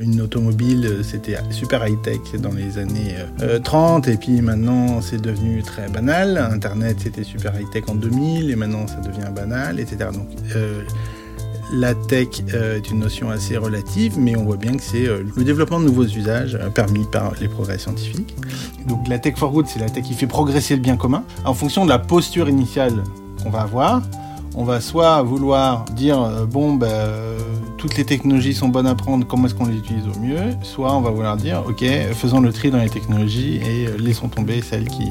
Une automobile, c'était super high-tech dans les années 30 et puis maintenant c'est devenu très banal. Internet, c'était super high-tech en 2000 et maintenant ça devient banal, etc. Donc la tech est une notion assez relative, mais on voit bien que c'est le développement de nouveaux usages permis par les progrès scientifiques. Donc la tech for good, c'est la tech qui fait progresser le bien commun en fonction de la posture initiale qu'on va avoir on va soit vouloir dire euh, bon ben toutes les technologies sont bonnes à prendre, comment est-ce qu'on les utilise au mieux, soit on va vouloir dire ok faisons le tri dans les technologies et euh, laissons tomber celles qui,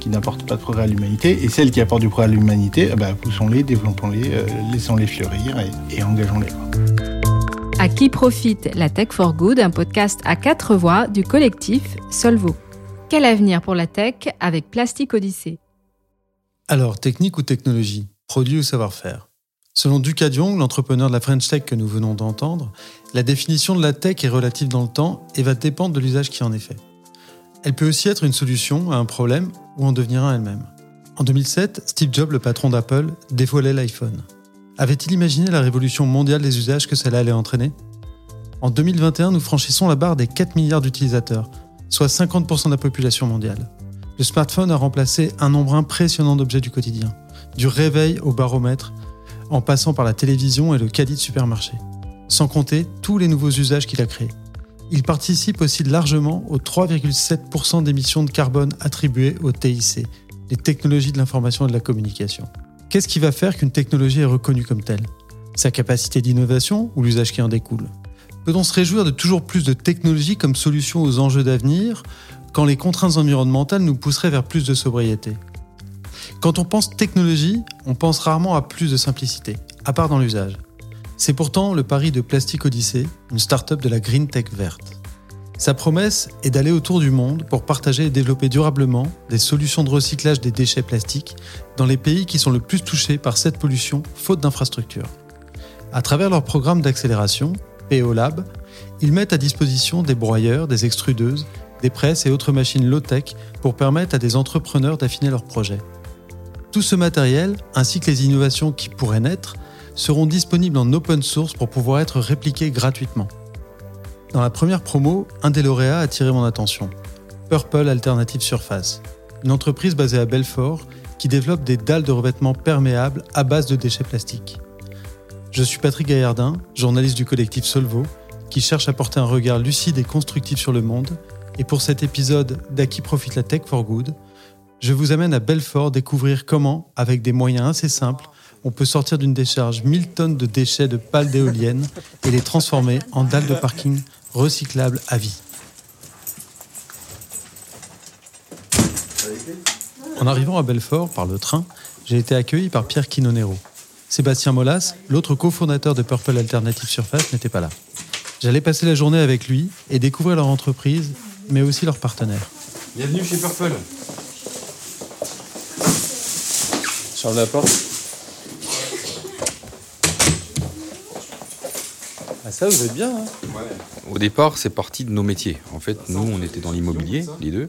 qui n'apportent pas de progrès à l'humanité et celles qui apportent du progrès à l'humanité, eh ben, poussons-les, développons-les, laissons-les fleurir et, et engageons-les. À qui profite la Tech for Good, un podcast à quatre voix du collectif Solvo. Quel avenir pour la tech avec Plastic Odyssée? Alors, technique ou technologie? Produit ou savoir-faire? Selon Duca Diong, l'entrepreneur de la French Tech que nous venons d'entendre, la définition de la tech est relative dans le temps et va dépendre de l'usage qui en est fait. Elle peut aussi être une solution à un problème ou en devenir un elle-même. En 2007, Steve Jobs, le patron d'Apple, dévoilait l'iPhone. Avait-il imaginé la révolution mondiale des usages que cela allait entraîner? En 2021, nous franchissons la barre des 4 milliards d'utilisateurs, soit 50% de la population mondiale. Le smartphone a remplacé un nombre impressionnant d'objets du quotidien du réveil au baromètre, en passant par la télévision et le caddie de supermarché. Sans compter tous les nouveaux usages qu'il a créés. Il participe aussi largement aux 3,7% d'émissions de carbone attribuées au TIC, les technologies de l'information et de la communication. Qu'est-ce qui va faire qu'une technologie est reconnue comme telle? Sa capacité d'innovation ou l'usage qui en découle? Peut-on se réjouir de toujours plus de technologies comme solution aux enjeux d'avenir quand les contraintes environnementales nous pousseraient vers plus de sobriété? Quand on pense technologie, on pense rarement à plus de simplicité, à part dans l'usage. C'est pourtant le pari de Plastic Odyssey, une start-up de la green tech verte. Sa promesse est d'aller autour du monde pour partager et développer durablement des solutions de recyclage des déchets plastiques dans les pays qui sont le plus touchés par cette pollution faute d'infrastructures. À travers leur programme d'accélération, PO Lab, ils mettent à disposition des broyeurs, des extrudeuses, des presses et autres machines low-tech pour permettre à des entrepreneurs d'affiner leurs projets. Tout ce matériel, ainsi que les innovations qui pourraient naître, seront disponibles en open source pour pouvoir être répliqués gratuitement. Dans la première promo, un des lauréats a attiré mon attention. Purple Alternative Surface, une entreprise basée à Belfort qui développe des dalles de revêtement perméables à base de déchets plastiques. Je suis Patrick Gaillardin, journaliste du collectif Solvo, qui cherche à porter un regard lucide et constructif sur le monde. Et pour cet épisode d'À qui profite la tech for good, je vous amène à Belfort découvrir comment, avec des moyens assez simples, on peut sortir d'une décharge 1000 tonnes de déchets de pales d'éoliennes et les transformer en dalles de parking recyclables à vie. En arrivant à Belfort par le train, j'ai été accueilli par Pierre Quinonero. Sébastien Molas, l'autre cofondateur de Purple Alternative Surface, n'était pas là. J'allais passer la journée avec lui et découvrir leur entreprise, mais aussi leurs partenaires. Bienvenue chez Purple. Ah ça, vous êtes bien. Hein Au départ, c'est parti de nos métiers. En fait, nous, on était dans l'immobilier, les deux.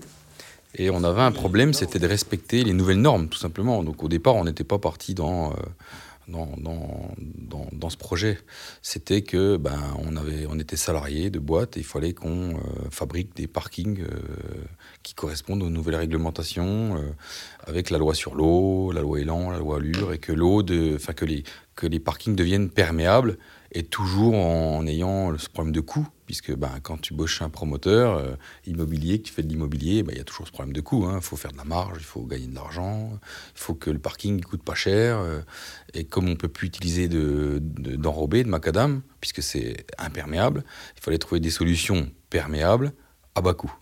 Et on avait un problème, c'était de respecter les nouvelles normes, tout simplement. Donc au départ, on n'était pas parti dans, euh, dans, dans, dans, ce projet. C'était que ben, on, avait, on était salarié de boîte et il fallait qu'on euh, fabrique des parkings euh, qui correspondent aux nouvelles réglementations avec la loi sur l'eau, la loi Elan, la loi Allure, et que l'eau, enfin que les, que les parkings deviennent perméables et toujours en, ayant ce problème de coût puisque ben, quand tu bosses un promoteur euh, immobilier, que tu fais de l'immobilier, ben, il y a toujours ce problème de coût. Il hein. faut faire de la marge, il faut gagner de l'argent, il faut que le parking ne coûte pas cher. Euh, et comme on ne peut plus utiliser d'enrobé, de, de, macadam, puisque c'est imperméable, il fallait trouver des solutions perméables à bas coût.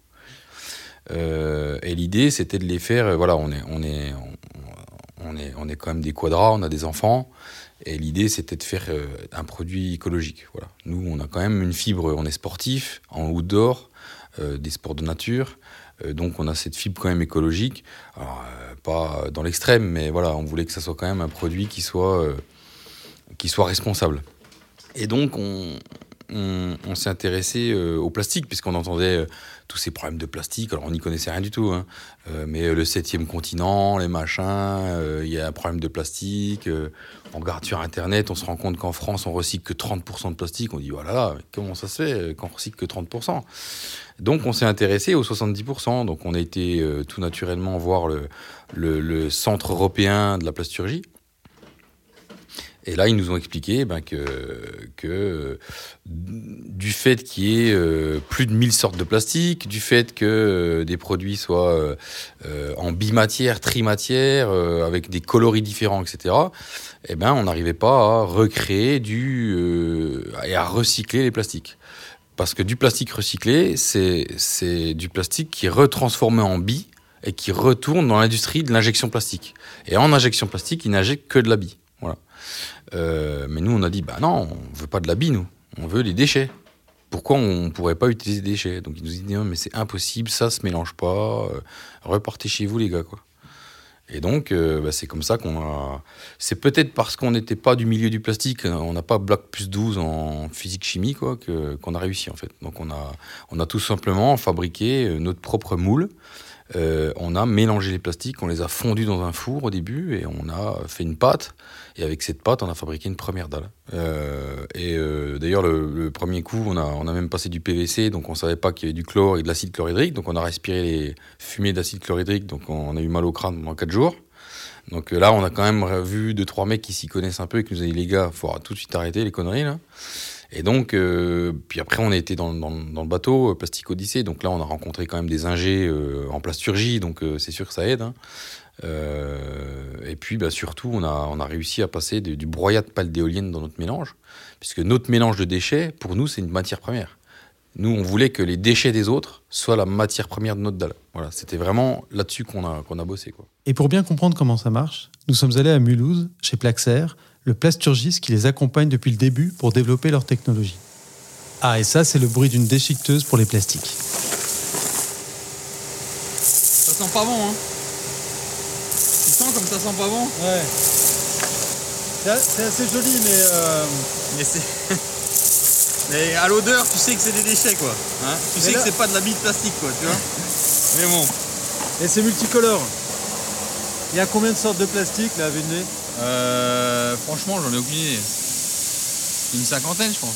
Euh, et l'idée, c'était de les faire. Voilà, on est, est, on est quand même des quadras, on a des enfants. Et l'idée, c'était de faire euh, un produit écologique. Voilà. Nous, on a quand même une fibre, on est sportif, en outdoor, euh, des sports de nature. Euh, donc, on a cette fibre quand même écologique. Alors, pas dans l'extrême, mais voilà, on voulait que ça soit quand même un produit qui soit, qui soit responsable. Et donc, on, on, s'est intéressé euh, au plastique, puisqu'on entendait euh, tous ces problèmes de plastique. Alors, on n'y connaissait rien du tout. hein. Euh, mais le septième continent, les machins, il y a un problème de plastique. on regarde sur Internet, on se rend compte qu'en France, on recycle que 30% de plastique. On dit, voilà, là, mais comment ça se fait qu'on recycle que 30% Donc, on s'est intéressé aux 70%. Donc, on a été tout naturellement voir le, le Centre européen de la plasturgie. Et là, ils nous ont expliqué ben, que, que euh, du fait qu'il y ait euh, plus de 1000 sortes de plastique, du fait que euh, des produits soient en bimatière, trimatière, avec des coloris différents, etc., eh ben, on n'arrivait pas à recréer du, et à recycler les plastiques. Parce que du plastique recyclé, c'est du plastique qui est retransformé en billes et qui retourne dans l'industrie de l'injection plastique. Et en injection plastique, ils n'injectent que de la bille. Euh, mais nous, on a dit, bah non, on veut pas de la bille, nous. On veut les déchets. Pourquoi on ne pourrait pas utiliser des déchets? Donc ils nous dit, non, mais c'est impossible, ça se mélange pas. euh, repartez chez vous, les gars, quoi. Et donc, euh, bah, c'est comme ça qu'on a. C'est peut-être parce qu'on n'était pas du milieu du plastique, on n'a pas Black plus 12 en physique-chimie, quoi, qu'on a réussi, en fait. Donc, on a, on a tout simplement fabriqué euh, notre propre moule. Euh, on a mélangé les plastiques, on les a fondus dans un four au début et on a fait une pâte. Et avec cette pâte, on a fabriqué une première dalle. Euh, et euh, d'ailleurs, le, le premier coup, on a, on a même passé du PVC, donc on savait pas qu'il y avait du chlore et de l'acide chlorhydrique. Donc on a respiré les fumées d'acide chlorhydrique, donc on a eu mal au crâne pendant 4 jours. Donc là, on a quand même vu deux trois mecs qui s'y connaissent un peu et qui nous ont dit les gars, faut tout de suite arrêter les conneries là. Et donc, euh, puis après, on a été dans, dans- le bateau euh, Plastique Odyssée. Donc là, on a rencontré quand même des ingés euh, en plasturgie, donc euh, c'est sûr que ça aide. hein. Et puis, bah, surtout, on a, réussi à passer du broyat de pales d'éoliennes dans notre mélange, puisque notre mélange de déchets, pour nous, c'est une matière première. Nous, on voulait que les déchets des autres soient la matière première de notre dalle. Voilà, c'était vraiment là-dessus qu'on a, bossé. Et pour bien comprendre comment ça marche, nous sommes allés à Mulhouse, chez Plaxer, le plasturgiste qui les accompagne depuis le début pour développer leur technologie. Ah, et ça, c'est le bruit d'une déchiqueteuse pour les plastiques. Ça sent pas bon, hein Tu sens comme ça sent pas bon Ouais. C'est assez joli, mais. euh, Mais c'est. Mais à l'odeur, tu sais que c'est des déchets, quoi. Hein tu Mais sais là- que c'est pas de la bille de plastique, quoi, tu vois Mais bon. Et c'est multicolore. Il y a combien de sortes de plastique là à vue de nez Euh, franchement, j'en ai aucune idée. Une cinquantaine, je pense.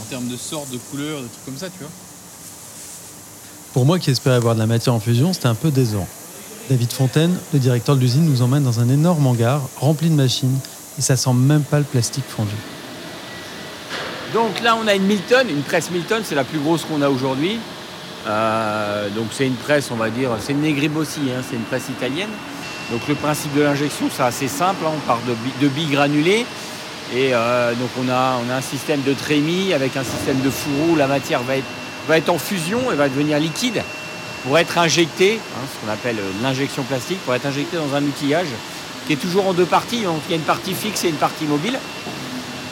En termes de sortes, de couleurs, de trucs comme ça, tu vois. Pour moi qui espérais avoir de la matière en fusion, c'était un peu décevant. David Fontaine, le directeur de l'usine, nous emmène dans un énorme hangar rempli de machines et ça sent même pas le plastique fondu. Donc là, on a une Milton, une presse Milton, c'est la plus grosse qu'on a aujourd'hui. Euh, donc c'est une presse, on va dire, c'est une Negribossi, hein, c'est une presse italienne. Donc le principe de l'injection, c'est assez simple, hein, on part de, bi- de billes granulées. Et euh, donc on a, on a un système de trémie avec un système de fourreau où la matière va être, va être en fusion et va devenir liquide pour être injectée, hein, ce qu'on appelle euh, l'injection plastique, pour être injectée dans un outillage qui est toujours en deux parties. Donc il y a une partie fixe et une partie mobile.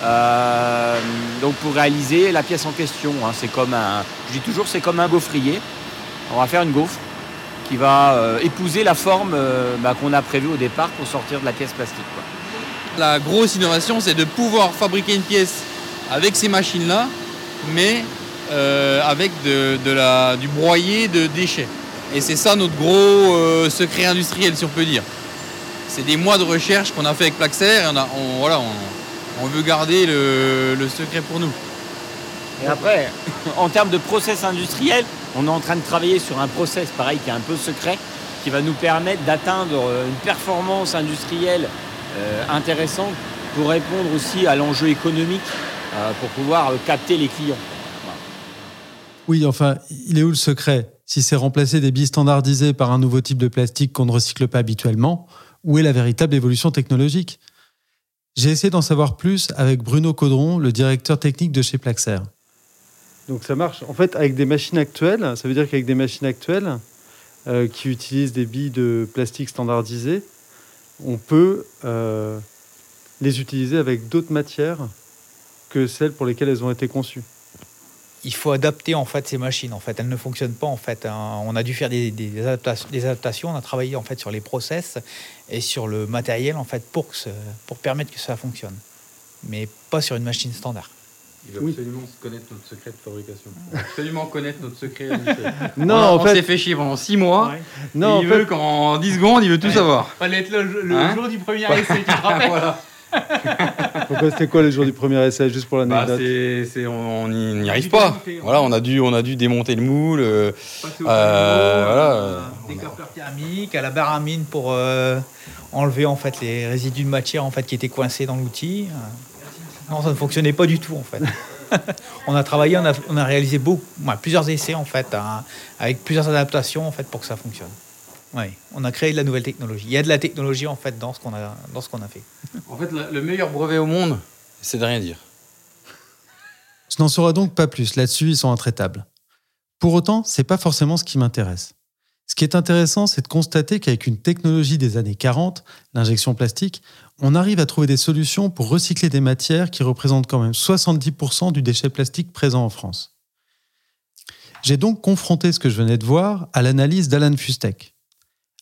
Euh, donc pour réaliser la pièce en question, hein, c'est comme un, je dis toujours, c'est comme un gaufrier. On va faire une gaufre qui va euh, épouser la forme euh, bah, qu'on a prévue au départ pour sortir de la pièce plastique. La grosse innovation, c'est de pouvoir fabriquer une pièce avec ces machines-là, mais euh, avec du broyé de déchets. Et c'est ça notre gros secret industriel, si on peut dire. C'est des mois de recherche qu'on a fait avec Plaxer et on, veut garder le secret pour nous. Et après, en termes de process industriel, on est en train de travailler sur un process pareil qui est un peu secret, qui va nous permettre d'atteindre euh, une performance industrielle euh, intéressante pour répondre aussi à l'enjeu économique, euh, pour pouvoir capter les clients. Oui, enfin, il est où le secret? Si c'est remplacer des billes standardisées par un nouveau type de plastique qu'on ne recycle pas habituellement, où est la véritable évolution technologique? J'ai essayé d'en savoir plus avec Bruno Caudron, le directeur technique de chez Plaxer. Donc ça marche en fait avec des machines actuelles. Ça veut dire qu'avec des machines actuelles euh, qui utilisent des billes de plastique standardisées, on peut euh, les utiliser avec d'autres matières que celles pour lesquelles elles ont été conçues. il faut adapter en fait ces machines. En fait, elles ne fonctionnent pas en fait. hein. On a dû faire des, adaptations. On a travaillé en fait sur les process et sur le matériel en fait pour que pour permettre que ça fonctionne. mais pas sur une machine standard. Il veut absolument connaître notre secret de fabrication. absolument connaître notre secret. Non, on, en on fait- s'est fait chier pendant 6 mois. Non, en il fait- veut qu'en 10 secondes, il veut tout savoir. Fallait être le, le Hein jour du premier essai, tu te rappelles voilà. Pourquoi c'était quoi les jours du premier essai, juste pour Bah, l'anecdote c'est- on n'y arrive pas. Voilà, on a dû, on a dû démonter le moule. euh, Passer au Euh, voilà, euh, des thermiques, à la baramine pour euh, enlever en fait les résidus de matière en fait qui étaient coincés dans l'outil. Non, ça ne fonctionnait pas du tout en fait. on a travaillé, on a, on a réalisé beaucoup, ouais, plusieurs essais en fait, hein, avec plusieurs adaptations en fait pour que ça fonctionne. Ouais, on a créé de la nouvelle technologie. Il y a de la technologie en fait dans ce qu'on a, dans ce qu'on a fait. En fait, le le meilleur brevet au monde, c'est de rien dire. Je n'en saurai donc pas plus. Là-dessus, ils sont intraitables. Pour autant, c'est pas forcément ce qui m'intéresse. Ce qui est intéressant, c'est de constater qu'avec une technologie des années 40, l'injection plastique, on arrive à trouver des solutions pour recycler des matières qui représentent quand même 70% du déchet plastique présent en France. J'ai donc confronté ce que je venais de voir à l'analyse d'Alan Fustek.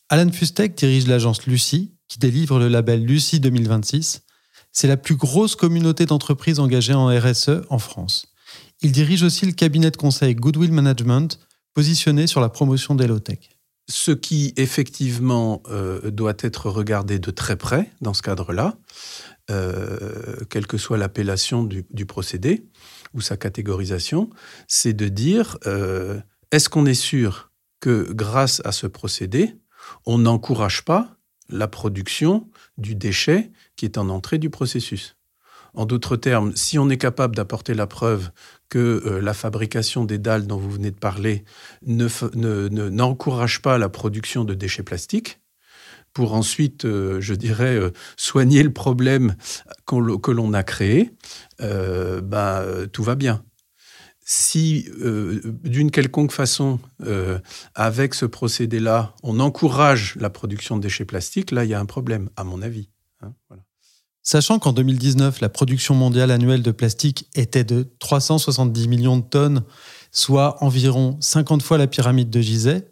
Alan Fustek dirige l'agence Lucie, qui délivre le label Lucie 2026. C'est la plus grosse communauté d'entreprises engagées en RSE en France. Il dirige aussi le cabinet de conseil Goodwill Management, positionné sur la promotion des. Ce qui effectivement euh, doit être regardé de très près dans ce cadre-là, euh, quelle que soit l'appellation du, procédé ou sa catégorisation, c'est de dire euh, est-ce qu'on est sûr que grâce à ce procédé, on n'encourage pas la production du déchet qui est en entrée du processus? En d'autres termes, si on est capable d'apporter la preuve que euh, la fabrication des dalles dont vous venez de parler n'encourage pas la production de déchets plastiques, pour ensuite, euh, je dirais, euh, soigner le problème que l'on a créé, bah, tout va bien. Si, d'une quelconque façon, avec ce procédé-là, on encourage la production de déchets plastiques, là, il y a un problème, à mon avis. hein, voilà. Sachant qu'en 2019, la production mondiale annuelle de plastique était de 370 millions de tonnes, soit environ 50 fois la pyramide de Gizeh,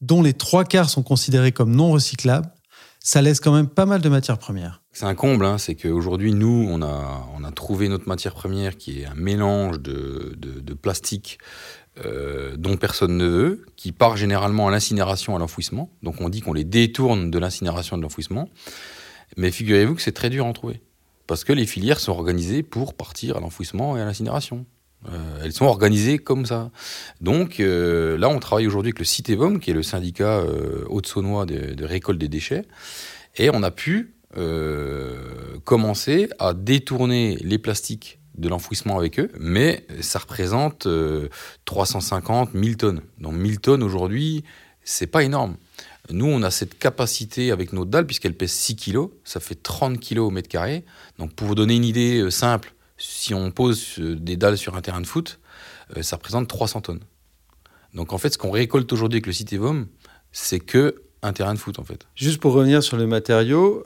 dont les trois quarts sont considérés comme non recyclables, ça laisse quand même pas mal de matières premières. C'est un comble, hein, c'est qu'aujourd'hui, nous, on a, trouvé notre matière première qui est un mélange de plastique euh, dont personne ne veut, qui part généralement à l'incinération, à l'enfouissement. Donc on dit qu'on les détourne de l'incinération et de l'enfouissement. Mais figurez-vous que c'est très dur à en trouver. Parce que les filières sont organisées pour partir à l'enfouissement et à l'incinération. Euh, elles sont organisées comme ça. Donc euh, là, on travaille aujourd'hui avec le CITEVOM, qui est le syndicat euh, haute-saunois de, de récolte des déchets. Et on a pu euh, commencer à détourner les plastiques de l'enfouissement avec eux, mais ça représente euh, 350, 1000 tonnes. Donc 1000 tonnes aujourd'hui, c'est pas énorme. Nous, on a cette capacité avec nos dalles, puisqu'elles pèsent 6 kilos, ça fait 30 kilos au mètre carré. Donc pour vous donner une idée euh, simple, si on pose euh, des dalles sur un terrain de foot, euh, ça représente 300 tonnes. Donc en fait, ce qu'on récolte aujourd'hui avec le Citévom, c'est que un terrain de foot en fait. Juste pour revenir sur le matériau,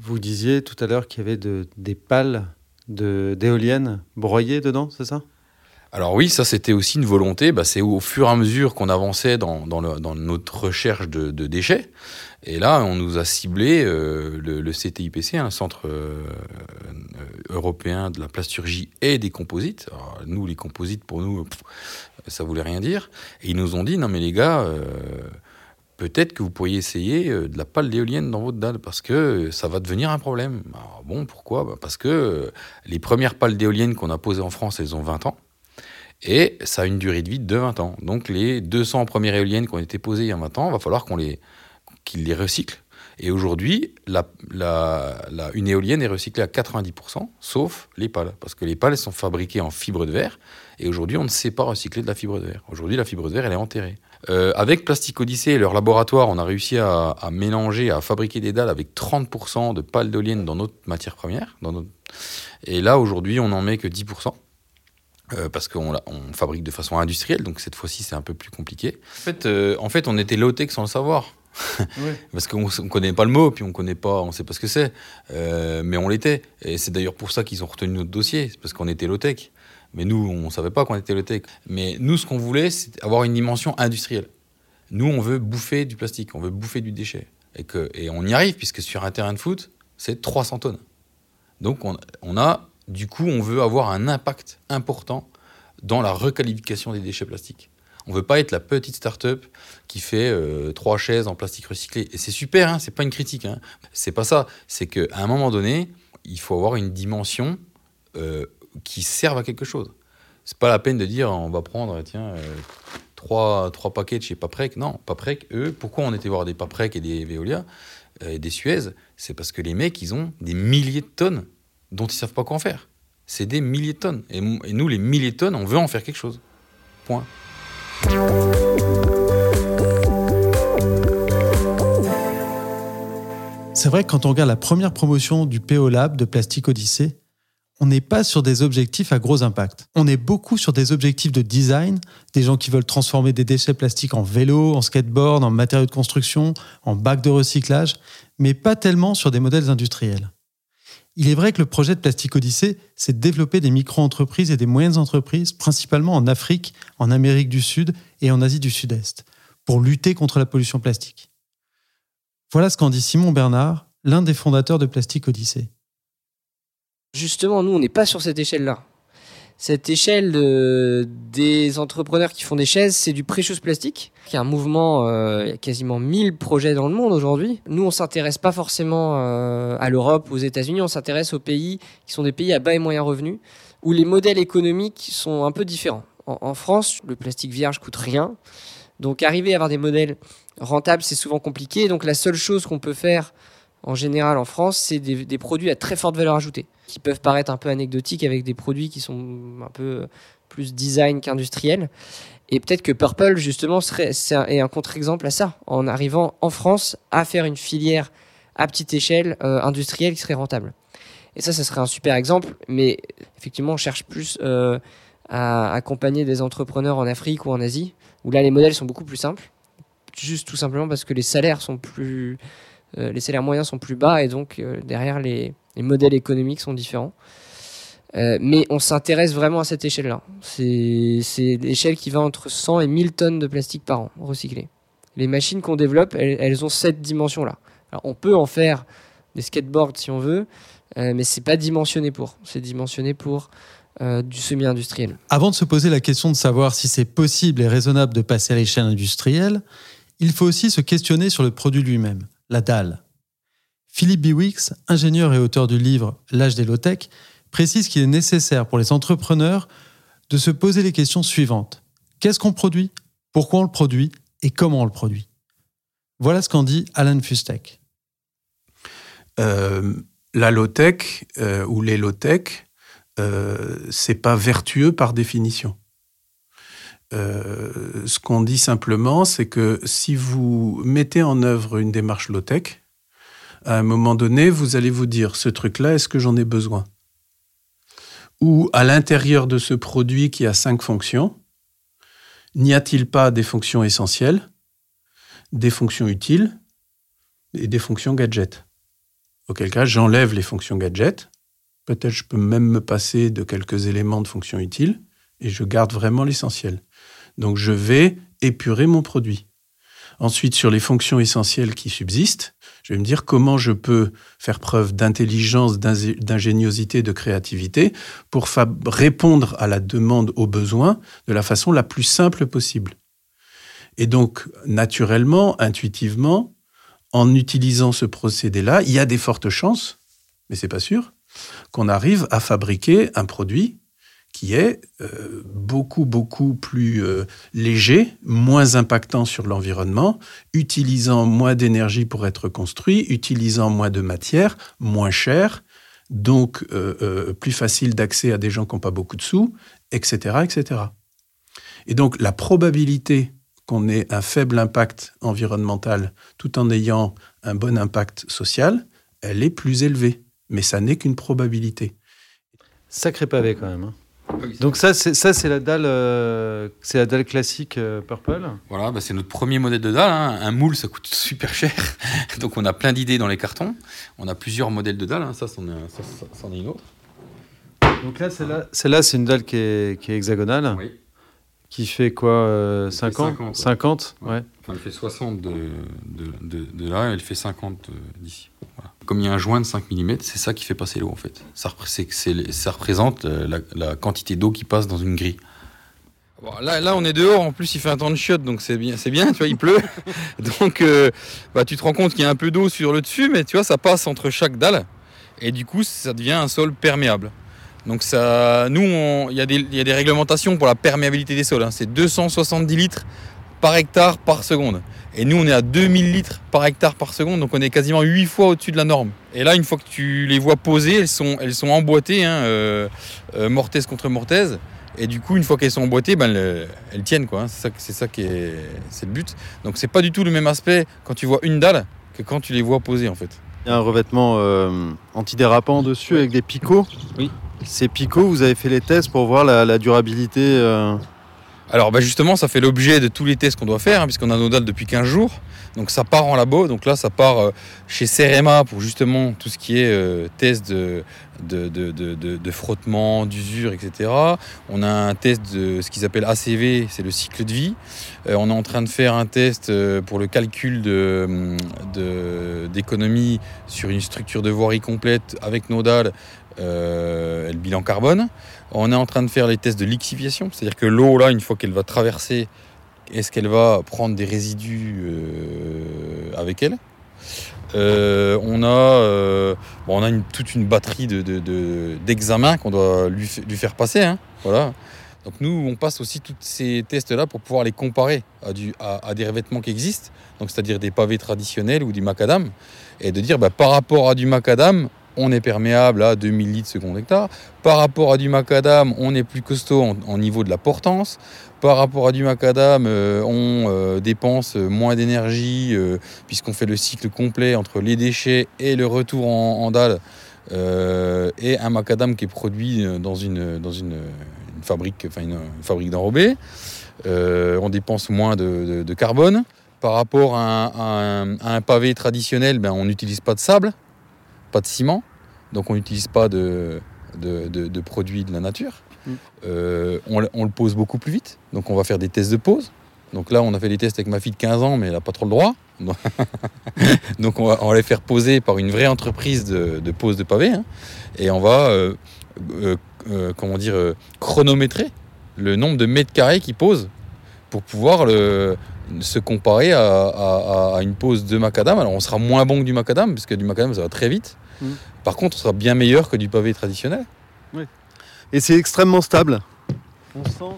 vous disiez tout à l'heure qu'il y avait de- des pales d'éoliennes broyées dedans, c'est ça? Alors oui, ça c'était aussi une volonté. Bah, c'est au fur et à mesure qu'on avançait dans, notre recherche de, déchets. Et là, on nous a ciblé euh, le, CTIPC, un centre euh, euh, européen de la plasturgie et des composites. Nous, les composites, pour nous, ça voulait rien dire. Et ils nous ont dit, non mais les gars, peut-être que vous pourriez essayer de la pale d'éolienne dans votre dalle, parce que ça va devenir un problème. Alors, bon, pourquoi? Bah, Parce que les premières pales d'éoliennes qu'on a posées en France, elles ont 20 ans. Et ça a une durée de vie de 20 ans. Donc les 200 premières éoliennes qui ont été posées il y a 20 ans, il va falloir qu'on les, qu'ils les recyclent. Et aujourd'hui, la, une éolienne est recyclée à 90%, sauf les pales. Parce que les pales sont fabriquées en fibre de verre. Et aujourd'hui, on ne sait pas recycler de la fibre de verre. Aujourd'hui, la fibre de verre, elle est enterrée. Euh, avec Plastic Odyssey et leur laboratoire, on a réussi à, mélanger, à fabriquer des dalles avec 30% de pales d'éolienne dans notre matière première. Et là, aujourd'hui, on n'en met que 10%. Euh, parce qu'on on fabrique de façon industrielle, donc cette fois-ci c'est un peu plus compliqué. En fait, euh, en fait on était low-tech sans le savoir. Parce qu'on ne connaît pas le mot, puis on connaît pas, on sait pas ce que c'est. Euh, mais on l'était. Et c'est d'ailleurs pour ça qu'ils ont retenu notre dossier, c'est parce qu'on était low-tech. Mais nous, on savait pas qu'on était low-tech. Mais nous, ce qu'on voulait, c'est avoir une dimension industrielle. Nous, on veut bouffer du plastique, on veut bouffer du déchet. Et, que, et on y arrive, puisque sur un terrain de foot, c'est 300 tonnes. Donc on, on a, du coup, on veut avoir un impact important dans la requalification des déchets plastiques. On veut pas être la petite start-up qui fait euh, trois chaises en plastique recyclé. Et c'est super, hein, c'est pas une critique. Hein. C'est pas ça. C'est qu'à un moment donné, il faut avoir une dimension euh, qui serve à quelque chose. C'est pas la peine de dire on va prendre tiens euh, trois, trois paquets de chez Paprec. Non, Paprec, eux, pourquoi on était voir des Paprec et des Veolia et des Suez? C'est parce que les mecs, ils ont des milliers de tonnes dont ils savent pas quoi en faire. C'est des milliers de tonnes. Et, et nous, les milliers de tonnes, on veut en faire quelque chose. Point. C'est vrai que quand on regarde la première promotion du PO Lab de Plastique Odyssée, on n'est pas sur des objectifs à gros impact. On est beaucoup sur des objectifs de design, des gens qui veulent transformer des déchets plastiques en vélo, en skateboard, en matériaux de construction, en bacs de recyclage, mais pas tellement sur des modèles industriels. Il est vrai que le projet de Plastique Odyssée, c'est de développer des micro-entreprises et des moyennes entreprises, principalement en Afrique, en Amérique du Sud et en Asie du Sud-Est, pour lutter contre la pollution plastique. Voilà ce qu'en dit Simon Bernard, l'un des fondateurs de Plastique Odyssée. Justement, nous, on n'est pas sur cette échelle-là. Cette échelle de- des entrepreneurs qui font des chaises, c'est du precious plastique, qui est un mouvement, euh, il y a quasiment 1000 projets dans le monde aujourd'hui. Nous, on s'intéresse pas forcément euh, à l'Europe, aux États-Unis, on s'intéresse aux pays qui sont des pays à bas et moyens revenus, où les modèles économiques sont un peu différents. En, France, le plastique vierge coûte rien, donc arriver à avoir des modèles rentables, c'est souvent compliqué. Donc la seule chose qu'on peut faire en général en France, c'est des produits à très forte valeur ajoutée, qui peuvent paraître un peu anecdotiques avec des produits qui sont un peu plus design qu'industriels. Et peut-être que Purple, justement, serait, est un contre-exemple à ça, en arrivant en France à faire une filière à petite échelle euh, industrielle qui serait rentable. Et ça, ça serait un super exemple, mais effectivement, on cherche plus euh, à accompagner des entrepreneurs en Afrique ou en Asie, où là, les modèles sont beaucoup plus simples, juste tout simplement parce que les salaires sont plus euh, les salaires moyens sont plus bas et donc euh, derrière les, les modèles économiques sont différents. Euh, mais on s'intéresse vraiment à cette échelle-là. C'est l'échelle qui va entre 100 et 1000 tonnes de plastique par an recyclé. Les machines qu'on développe, elles, ont cette dimension-là. On peut en faire des skateboards si on veut, euh, mais c'est pas dimensionné pour. C'est dimensionné pour euh, du semi-industriel. Avant de se poser la question de savoir si c'est possible et raisonnable de passer à l'échelle industrielle, il faut aussi se questionner sur le produit lui-même, la dalle. Philippe Biwix, ingénieur et auteur du livre L'âge des low-tech, précise qu'il est nécessaire pour les entrepreneurs de se poser les questions suivantes. Qu'est-ce qu'on produit? Pourquoi on le produit? Et comment on le produit? Voilà ce qu'en dit Alan Fustek. Euh, la low-tech euh, ou les low-tech, euh, c'est pas vertueux par définition. Euh, ce qu'on dit simplement, c'est que si vous mettez en œuvre une démarche low-tech, à un moment donné, vous allez vous dire ce truc-là, est-ce que j'en ai besoin? Ou à l'intérieur de ce produit qui a cinq fonctions, n'y a-t-il pas des fonctions essentielles, des fonctions utiles et des fonctions gadgets? Auquel cas, j'enlève les fonctions gadgets. Peut-être je peux même me passer de quelques éléments de fonctions utiles et je garde vraiment l'essentiel. Donc je vais épurer mon produit. Ensuite, sur les fonctions essentielles qui subsistent, je vais me dire comment je peux faire preuve d'intelligence, d'ingé- d'ingéniosité, de créativité pour répondre à la demande, aux besoins de la façon la plus simple possible. Et donc, naturellement, intuitivement, en utilisant ce procédé-là, il y a des fortes chances, mais c'est pas sûr, qu'on arrive à fabriquer un produit qui est euh, beaucoup, beaucoup plus euh, léger, moins impactant sur l'environnement, utilisant moins d'énergie pour être construit, utilisant moins de matière, moins cher, donc euh, plus facile d'accès à des gens qui n'ont pas beaucoup de sous, etc., etc. Et donc la probabilité qu'on ait un faible impact environnemental tout en ayant un bon impact social, elle est plus élevée. Mais ça n'est qu'une probabilité. Sacré pavé quand même. hein. Donc ça, c'est ça, c'est la dalle, euh, c'est la dalle classique euh, Purple. Voilà, bah, c'est notre premier modèle de dalle. hein. Un moule, ça coûte super cher. Donc on a plein d'idées dans les cartons. On a plusieurs modèles de dalle. hein. Ça, c'en est, un- ça, ça- c'en est une autre. Donc là, celle-là, celle-là, c'est une dalle qui est, qui est hexagonale, Oui. qui fait quoi euh, Elle fait 50 50, 50 ouais. Enfin, elle fait 60 de, de, de, de là, elle fait 50 euh, d'ici. Comme il y a un joint de 5 mm, c'est ça qui fait passer l'eau en fait. Ça, représente euh, la, quantité d'eau qui passe dans une grille. Là, là, on est dehors. En plus, il fait un temps de chiotte, donc c'est bien, c'est bien. Tu vois, il pleut, donc euh, bah, tu te rends compte qu'il y a un peu d'eau sur le dessus, mais tu vois, ça passe entre chaque dalle, et du coup, ça devient un sol perméable. Donc ça, nous, il y, a des- il y a des réglementations pour la perméabilité des sols. hein. C'est 270 litres par hectare par seconde. Et nous, on est à 2000 litres par hectare par seconde, donc on est quasiment 8 fois au-dessus de la norme. Et là, une fois que tu les vois posées, elles sont, elles sont emboîtées, hein, euh, euh, mortaise contre mortaise. Et du coup, une fois qu'elles sont emboîtées, ben, elles, elles tiennent. quoi. hein. C'est ça, c'est ça qui est, c'est le but. Donc, c'est pas du tout le même aspect quand tu vois une dalle que quand tu les vois posées, en fait. Il y a un revêtement euh, antidérapant dessus avec des picots. Oui. Ces picots, vous avez fait les tests pour voir la, la durabilité. Alors bah justement, ça fait l'objet de tous les tests qu'on doit faire, hein, puisqu'on a nos dalles depuis 15 jours. Donc ça part en labo. Donc là, ça part euh, chez CEREMA pour justement tout ce qui est euh, test de, frottement, d'usure, etc. On a un test de ce qu'ils appellent ACV, c'est le cycle de vie. Euh, on est en train de faire un test pour le calcul hum, d'économie sur une structure de voirie complète avec nos dalles et le bilan carbone. On est en train de faire les tests de lixiviation, c'est-à-dire que l'eau, là, une fois qu'elle va traverser, est-ce qu'elle va prendre des résidus euh, avec elle? Euh, on a, euh, toute une batterie de- de- de- d'examens qu'on doit lui, fa- lui faire passer. hein. Donc nous, on passe aussi tous ces tests-là pour pouvoir les comparer à, des revêtements qui existent, c'est-à-dire des pavés traditionnels ou du macadam, et de dire bah, par rapport à du macadam, on est perméable à 2000 litres seconde hectare. Par rapport à du macadam, on est plus costaud en, niveau de la portance. Par rapport à du macadam, euh, on euh, dépense moins d'énergie euh, puisqu'on fait le cycle complet entre les déchets et le retour en, dalle. et un macadam qui est produit dans une, dans une, fabrique, enfin une, on dépense moins de, carbone. Par rapport à un pavé traditionnel, ben, on n'utilise pas de sable, pas de ciment, donc on n'utilise pas de, de, de- de produits de la nature. Mm. Euh, on, le- on le pose beaucoup plus vite, donc on va faire des tests de pose. Donc là, on a fait des tests avec ma fille de 15 ans, mais elle n'a pas trop le droit. donc on va, on va les faire poser par une vraie entreprise de, de pose de pavé. hein. et on va, euh, euh, comment dire, chronométrer le nombre de mètres carrés qu'ils posent pour pouvoir le, se comparer à, à- à- à une pose de macadam. Alors on sera moins bon que du macadam, parce que du macadam ça va très vite. Mm. Par contre, on sera bien meilleur que du pavé traditionnel. Et c'est extrêmement stable. On sent.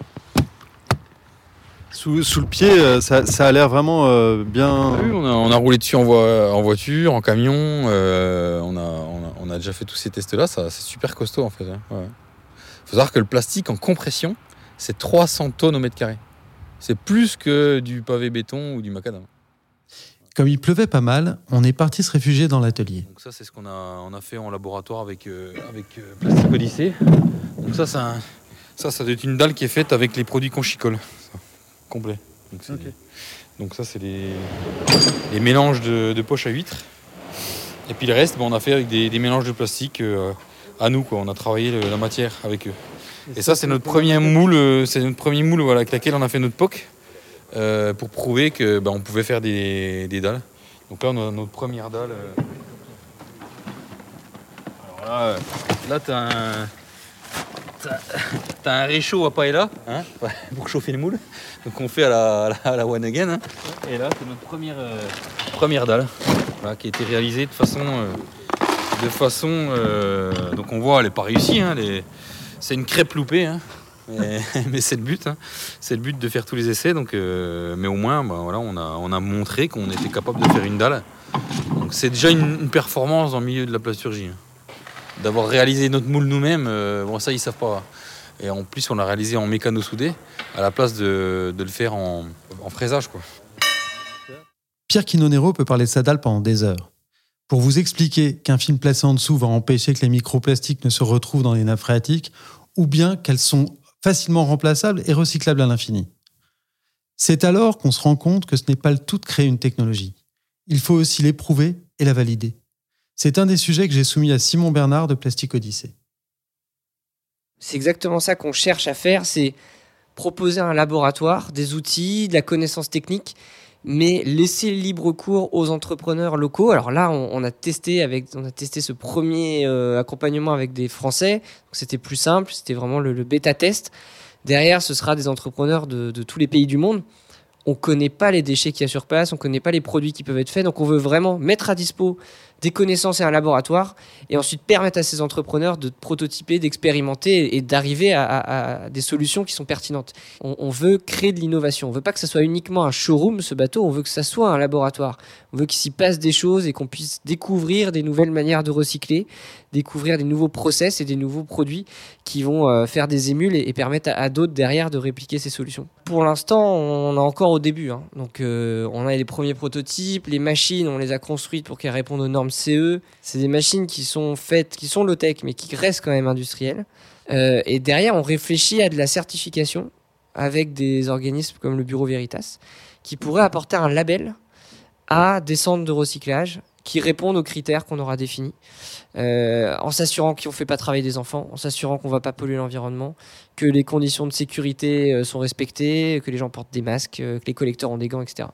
Sous, sous le pied, euh, ça, ça a l'air vraiment euh, bien. Oui, on, a, on a roulé dessus en, voi- en voiture, en camion. euh, on, a, on, a, on a déjà fait tous ces tests-là. C'est super costaud en fait. Il faut savoir que le plastique en compression, c'est 300 tonnes au mètre carré. C'est plus que du pavé béton ou du macadam. Comme il pleuvait pas mal, on est parti se réfugier dans l'atelier. Donc ça, c'est ce qu'on a, on a fait en laboratoire avec, euh, avec euh, Plastic Odyssey. Donc ça, c'est un- ça, ça doit être une dalle qui est faite avec les produits Conchicole. Ça, complet. Donc, ça, c'est les, les mélanges de, de poches à huîtres. Et puis le reste, ben, on a fait avec des, des mélanges de plastique euh, à nous. Quoi. On a travaillé le- la matière avec eux. Et ça, c'est notre premier moule, euh, c'est notre premier moule voilà, avec laquelle on a fait notre POC euh, pour prouver que ben, on pouvait faire des, des dalles. Donc là, on a notre première dalle. euh. Alors là, euh, là t'as un, réchaud à paella hein, pour chauffer le moule. Donc on fait à la, à la, one again. hein. Et là, c'est notre première, première dalle qui a été réalisée de façon, de façon. donc on voit, elle n'est pas réussie. hein, c'est une crêpe loupée. hein. Mais, c'est le but, hein. c'est le but de faire tous les essais. Donc, euh, mais au moins, bah, voilà, on, a, on a montré qu'on était capable de faire une dalle. Donc c'est déjà une, une performance dans le milieu de la plasturgie. hein. D'avoir réalisé notre moule nous-mêmes, euh, bon ça ils savent pas. Et en plus on l'a réalisé en mécano soudé à la place de, de le faire en, en fraisage. Quoi. Pierre Quinonero peut parler de sa dalle pendant des heures. Pour vous expliquer qu'un film placé en dessous va empêcher que les microplastiques ne se retrouvent dans les nappes phréatiques, ou bien qu'elles sont facilement remplaçables et recyclables à l'infini. C'est alors qu'on se rend compte que ce n'est pas le tout de créer une technologie. Il faut aussi l'éprouver et la valider. C'est un des sujets que j'ai soumis à Simon Bernard de Plastic Odyssey. C'est exactement ça qu'on cherche à faire, c'est proposer un laboratoire, des outils, de la connaissance technique, mais laisser libre cours aux entrepreneurs locaux. Alors là, on, a testé avec, on a testé ce premier euh, accompagnement avec des Français. C'était plus simple, c'était vraiment le, bêta test. Derrière, ce sera des entrepreneurs de, de tous les pays du monde. On connaît pas les déchets qu'il y a sur place, on connaît pas les produits qui peuvent être faits, donc on veut vraiment mettre à dispo des connaissances et un laboratoire, et ensuite permettre à ces entrepreneurs de prototyper, d'expérimenter et d'arriver à, des solutions qui sont pertinentes. On, veut créer de l'innovation. On veut pas que ça soit uniquement un showroom, ce bateau. On veut que ça soit un laboratoire. On veut qu'il s'y passe des choses et qu'on puisse découvrir des nouvelles manières de recycler, découvrir des nouveaux process et des nouveaux produits qui vont euh, faire des émules et, et permettre à, à d'autres derrière de répliquer ces solutions. Pour l'instant, on est encore au début. hein. Donc, euh, on a les premiers prototypes, les machines, on les a construites pour qu'elles répondent aux normes CE. C'est des machines qui sont faites, qui sont low-tech, mais qui restent quand même industrielles. Euh, et derrière, on réfléchit à de la certification avec des organismes comme le Bureau Veritas qui pourraient apporter un label à des centres de recyclage qui répondent aux critères qu'on aura définis, euh, en s'assurant qu'on ne fait pas travailler des enfants, en s'assurant qu'on ne va pas polluer l'environnement, que les conditions de sécurité euh, sont respectées, que les gens portent des masques, que les collecteurs ont des gants, etc.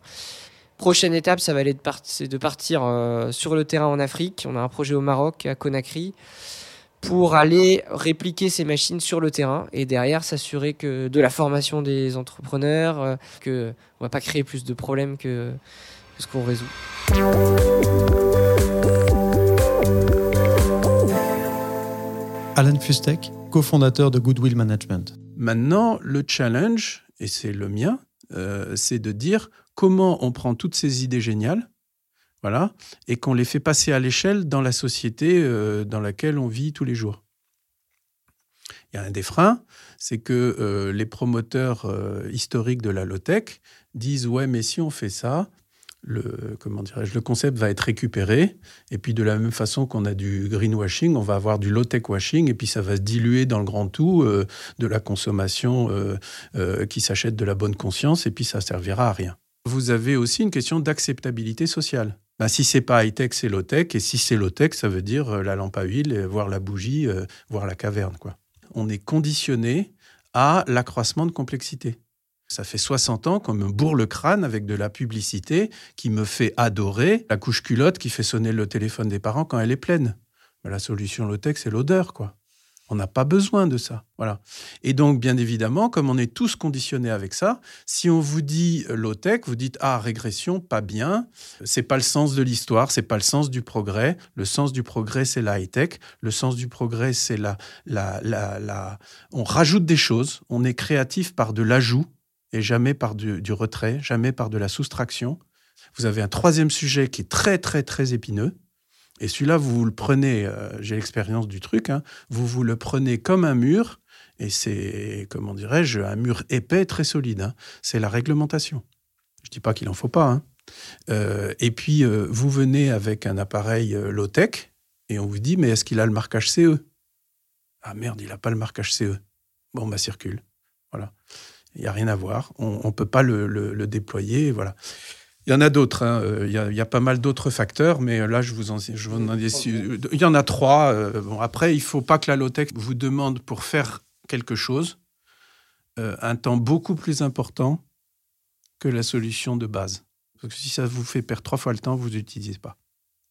Prochaine étape, ça va aller de, part- c'est de partir euh, sur le terrain en Afrique. On a un projet au Maroc, à Conakry, pour aller répliquer ces machines sur le terrain et derrière s'assurer que de la formation des entrepreneurs, euh, que on va pas créer plus de problèmes que, que ce qu'on résout. Alan Fustek, cofondateur de Goodwill Management. Maintenant, le challenge, et c'est le mien, euh, c'est de dire comment on prend toutes ces idées géniales, voilà, et qu'on les fait passer à l'échelle dans la société euh, dans laquelle on vit tous les jours. Il y a un des freins, c'est que euh, les promoteurs euh, historiques de la low-tech disent ouais, mais si on fait ça, le, comment le concept va être récupéré. Et puis, de la même façon qu'on a du greenwashing, on va avoir du low-tech washing. Et puis, ça va se diluer dans le grand tout de la consommation qui s'achète de la bonne conscience. Et puis, ça servira à rien. Vous avez aussi une question d'acceptabilité sociale. Ben, si c'est pas high-tech, c'est low-tech. Et si c'est low-tech, ça veut dire euh, la lampe à huile, euh, voir la bougie, euh, voir la caverne. Quoi. On est conditionné à l'accroissement de complexité. Ça fait 60 ans qu'on me bourre le crâne avec de la publicité qui me fait adorer la couche culotte qui fait sonner le téléphone des parents quand elle est pleine. Mais la solution low-tech, c'est l'odeur, quoi. On n'a pas besoin de ça. Voilà. Et donc, bien évidemment, comme on est tous conditionnés avec ça, si on vous dit euh, low-tech, vous dites ah régression, pas bien. C'est pas le sens de l'histoire, c'est pas le sens du progrès. Le sens du progrès, c'est la high-tech. Le sens du progrès, c'est la, la, la, la. On rajoute des choses. On est créatif par de l'ajout et jamais par du retrait, jamais par de la soustraction. Vous avez un troisième sujet qui est très très très épineux. Et celui-là, vous, vous le prenez, euh, j'ai l'expérience du truc, hein, vous vous le prenez comme un mur, et c'est, comment dirais-je, un mur épais, très solide. hein. C'est la réglementation. Je dis pas qu'il en faut pas. hein. Euh, et puis, euh, vous venez avec un appareil low-tech, et on vous dit, mais est-ce qu'il a le marquage CE Ah merde, il n'a pas le marquage CE. Bon, bah circule. Voilà. Il n'y a rien à voir. On ne peut pas le- le déployer. Voilà. Il y en a d'autres. hein. Euh, Il y, a- pas mal d'autres facteurs, mais là, je vous en, je. Il y en a trois. Euh, Bon, après, il ne faut pas que la low-tech vous demande pour faire quelque chose euh, un temps beaucoup plus important que la solution de base. Parce que si ça vous fait perdre trois fois le temps, vous n'utilisez pas.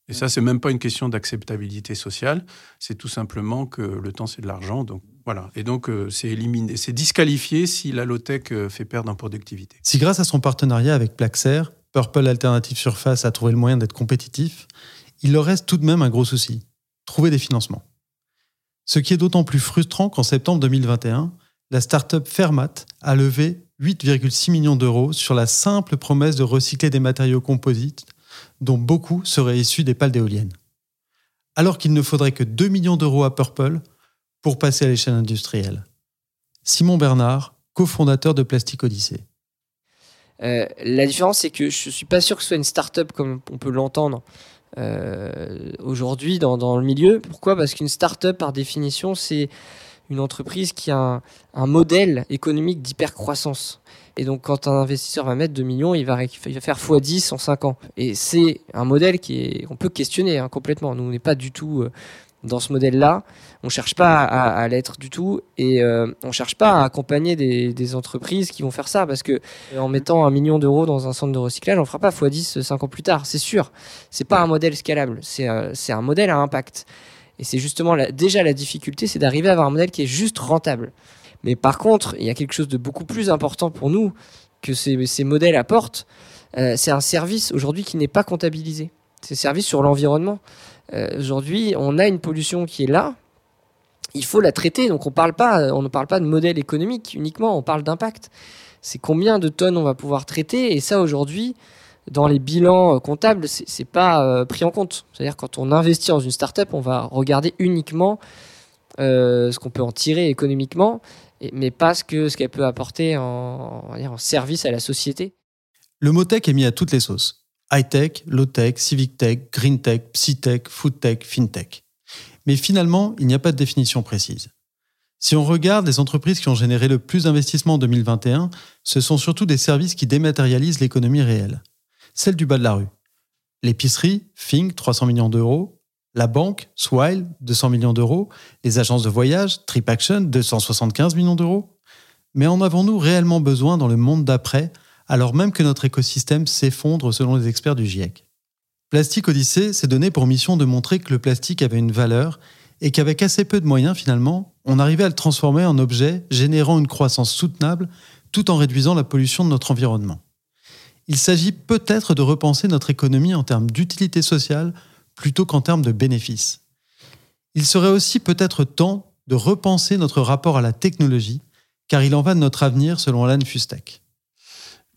Et ça, c'est même pas une question d'acceptabilité sociale. C'est tout simplement que le temps, c'est de l'argent. Donc voilà. Et donc, euh, c'est disqualifié si la low-tech euh, fait perdre en productivité. Si grâce à son partenariat avec Plaxer, Purple Alternative Surface a trouvé le moyen d'être compétitif, il leur reste tout de même un gros souci, trouver des financements. Ce qui est d'autant plus frustrant qu'en septembre 2021, la start-up Fermat a levé 8,6 millions d'euros sur la simple promesse de recycler des matériaux composites dont beaucoup seraient issus des pales d'éoliennes. Alors qu'il ne faudrait que 2 millions d'euros à Purple pour passer à l'échelle industrielle. Simon Bernard, cofondateur de Plastic Odyssey. Euh, la différence, c'est que je suis pas sûr que ce soit une start-up comme on peut l'entendre euh, aujourd'hui dans, dans le milieu. Pourquoi? Parce qu'une start-up, par définition, c'est une entreprise qui a un, modèle économique d'hypercroissance. Et donc, quand un investisseur va mettre 2 millions, il va, ré- il va faire x10 en 5 ans. Et c'est un modèle qui est, on peut questionner hein, complètement. Nous, on n'est pas du tout euh, dans ce modèle-là. On cherche pas à, l'être du tout et euh, on cherche pas à accompagner des, entreprises qui vont faire ça parce que en mettant un million d'euros dans un centre de recyclage, on fera pas x10 cinq ans plus tard, c'est sûr. C'est pas un modèle scalable, c'est euh, un modèle à impact. Et c'est justement déjà la difficulté, c'est d'arriver à avoir un modèle qui est juste rentable. Mais par contre, il y a quelque chose de beaucoup plus important pour nous que ces, modèles apportent. Euh, c'est un service aujourd'hui qui n'est pas comptabilisé. C'est un service sur l'environnement. Euh, aujourd'hui, on a une pollution qui est là. Il faut la traiter. Donc on parle pas, on ne parle pas de modèle économique uniquement. On parle d'impact. C'est combien de tonnes on va pouvoir traiter. Et ça aujourd'hui, dans les bilans comptables, c'est pas euh, pris en compte. C'est-à-dire quand on investit dans une startup, on va regarder uniquement euh, ce qu'on peut en tirer économiquement, mais pas ce que ce qu'elle peut apporter en service à la société. Le mot tech est mis à toutes les sauces. High-tech, low-tech, civic-tech, green-tech, psy-tech, food-tech, fin-tech. Mais finalement, il n'y a pas de définition précise. Si on regarde les entreprises qui ont généré le plus d'investissements en 2021, ce sont surtout des services qui dématérialisent l'économie réelle. Celle du bas de la rue. L'épicerie, Fing, 300 millions d'euros. La banque, Swile, 200 millions d'euros. Les agences de voyage, TripAction, 275 millions d'euros. Mais en avons-nous réellement besoin dans le monde d'après alors même que notre écosystème s'effondre selon les experts du GIEC. Plastique Odyssée s'est donné pour mission de montrer que le plastique avait une valeur et qu'avec assez peu de moyens finalement, on arrivait à le transformer en objet générant une croissance soutenable tout en réduisant la pollution de notre environnement. Il s'agit peut-être de repenser notre économie en termes d'utilité sociale plutôt qu'en termes de bénéfices. Il serait aussi peut-être temps de repenser notre rapport à la technologie, car il en va de notre avenir selon Alan Fustek.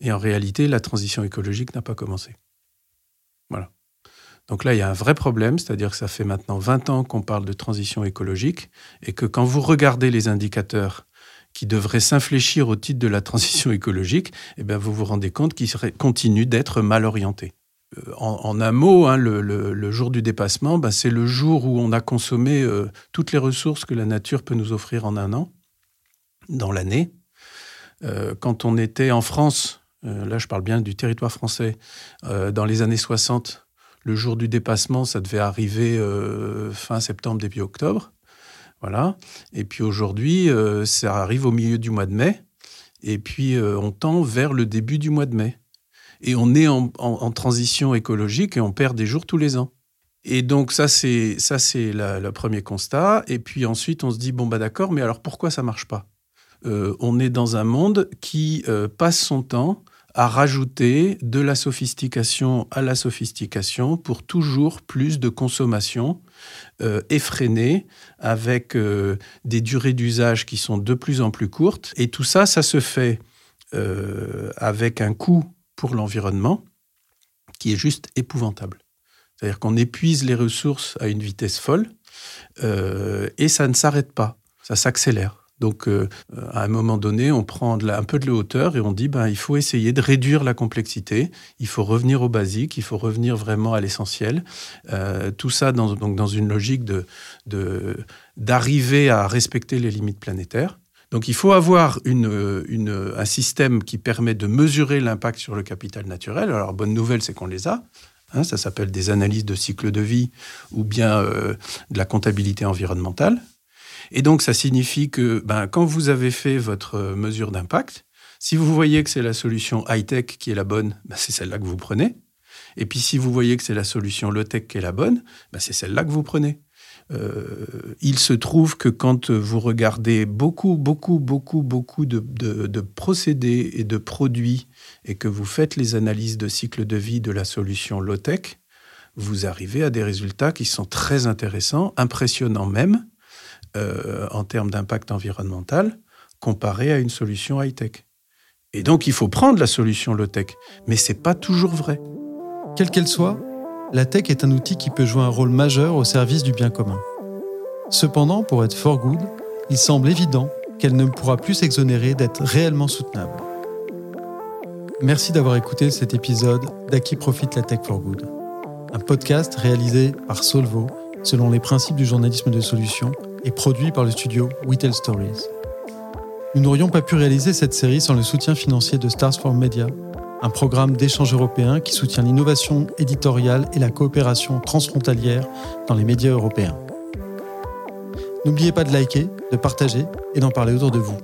Et en réalité, la transition écologique n'a pas commencé. Voilà. Donc là, il y a un vrai problème, c'est-à-dire que ça fait maintenant 20 ans qu'on parle de transition écologique et que quand vous regardez les indicateurs qui devraient s'infléchir au titre de la transition écologique, eh bien, vous vous rendez compte qu'ils continuent d'être mal orientés. Euh, en, un mot, hein, le, jour du dépassement, ben, c'est le jour où on a consommé euh, toutes les ressources que la nature peut nous offrir en un an, dans l'année. Euh, quand on était en France, là je parle bien du territoire français, euh, dans les années 60, le jour du dépassement, ça devait arriver euh, fin septembre, début octobre. Voilà. Et puis aujourd'hui, ça arrive au milieu du mois de mai. Et puis on tend vers le début du mois de mai. Et on est en, transition écologique et on perd des jours tous les ans. Et donc ça c'est ça c'est le premier constat. Et puis ensuite on se dit bon bah d'accord, mais alors pourquoi ça marche pas? On est dans un monde qui passe son temps à rajouter de la sophistication à la sophistication pour toujours plus de consommation euh, effrénée avec euh, des durées d'usage qui sont de plus en plus courtes. Et tout ça, ça se fait euh, avec un coût pour l'environnement qui est juste épouvantable. C'est-à-dire qu'on épuise les ressources à une vitesse folle et ça ne s'arrête pas, ça s'accélère. Donc, euh, à un moment donné, on prend un peu de la hauteur et on dit, ben, il faut essayer de réduire la complexité, il faut revenir au basique, il faut revenir vraiment à l'essentiel. Euh, tout ça dans, une logique d'arriver à respecter les limites planétaires. Donc, il faut avoir une, un système qui permet de mesurer l'impact sur le capital naturel. Alors, bonne nouvelle, c'est qu'on les a. Hein, ça s'appelle des analyses de cycle de vie ou bien euh, de la comptabilité environnementale. Et donc, ça signifie que ben, quand vous avez fait votre euh, mesure d'impact, si vous voyez que c'est la solution high-tech qui est la bonne, ben, c'est celle-là que vous prenez. Et puis, si vous voyez que c'est la solution low-tech qui est la bonne, ben, c'est celle-là que vous prenez. Euh, il se trouve que quand vous regardez beaucoup, beaucoup, beaucoup, beaucoup de, de, procédés et de produits et que vous faites les analyses de cycle de vie de la solution low-tech, vous arrivez à des résultats qui sont très intéressants, impressionnants même, euh, en termes d'impact environnemental comparé à une solution high-tech. Et donc, il faut prendre la solution low-tech, mais ce n'est pas toujours vrai. Quelle qu'elle soit, la tech est un outil qui peut jouer un rôle majeur au service du bien commun. Cependant, pour être for good, il semble évident qu'elle ne pourra plus s'exonérer d'être réellement soutenable. Merci d'avoir écouté cet épisode d'À qui profite la tech for good, un podcast réalisé par Solvo selon les principes du journalisme de solution produit par le studio We Tell Stories. Nous n'aurions pas pu réaliser cette série sans le soutien financier de Stars for Media, un programme d'échange européen qui soutient l'innovation éditoriale et la coopération transfrontalière dans les médias européens. N'oubliez pas de liker, de partager et d'en parler autour de vous.